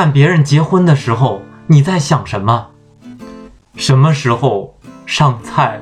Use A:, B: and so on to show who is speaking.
A: 看别人结婚的时候你在想什么？什么时候上菜